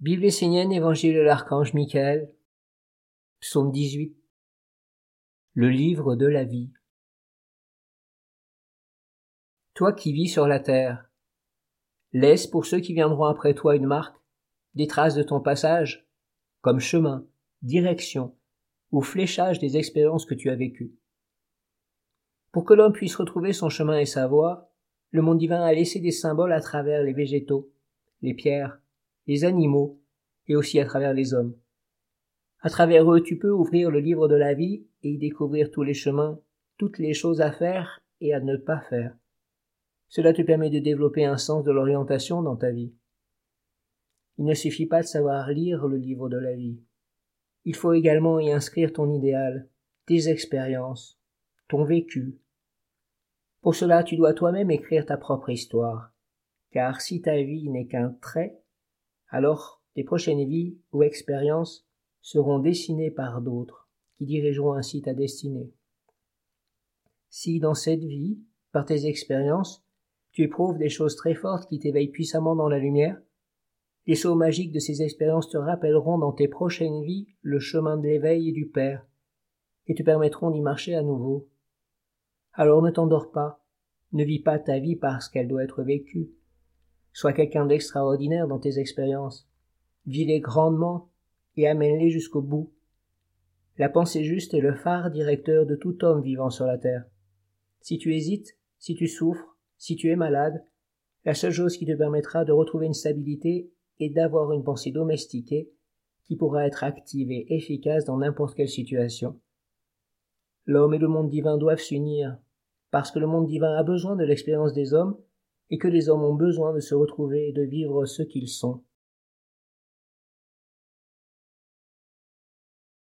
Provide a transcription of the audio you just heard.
Bible essénienne, Évangile de l'archange Michael, Psaume 18, le livre de la vie. Toi qui vis sur la terre, laisse pour ceux qui viendront après toi une marque, des traces de ton passage, comme chemin, direction ou fléchage des expériences que tu as vécues. Pour que l'homme puisse retrouver son chemin et sa voie, le monde divin a laissé des symboles à travers les végétaux, les pierres, les animaux et aussi à travers les hommes. À travers eux, tu peux ouvrir le livre de la vie et y découvrir tous les chemins, toutes les choses à faire et à ne pas faire. Cela te permet de développer un sens de l'orientation dans ta vie. Il ne suffit pas de savoir lire le livre de la vie. Il faut également y inscrire ton idéal, tes expériences, ton vécu. Pour cela, tu dois toi-même écrire ta propre histoire, car si ta vie n'est qu'un trait, alors tes prochaines vies ou expériences seront dessinées par d'autres, qui dirigeront ainsi ta destinée. Si dans cette vie, par tes expériences, tu éprouves des choses très fortes qui t'éveillent puissamment dans la lumière, les sauts magiques de ces expériences te rappelleront dans tes prochaines vies le chemin de l'éveil et du Père, et te permettront d'y marcher à nouveau. Alors ne t'endors pas, ne vis pas ta vie parce qu'elle doit être vécue, Sois quelqu'un d'extraordinaire dans tes expériences. Vis-les grandement et amène-les jusqu'au bout. La pensée juste est le phare directeur de tout homme vivant sur la terre. Si tu hésites, si tu souffres, si tu es malade, la seule chose qui te permettra de retrouver une stabilité est d'avoir une pensée domestiquée qui pourra être active et efficace dans n'importe quelle situation. L'homme et le monde divin doivent s'unir, parce que le monde divin a besoin de l'expérience des hommes et que les hommes ont besoin de se retrouver et de vivre ce qu'ils sont.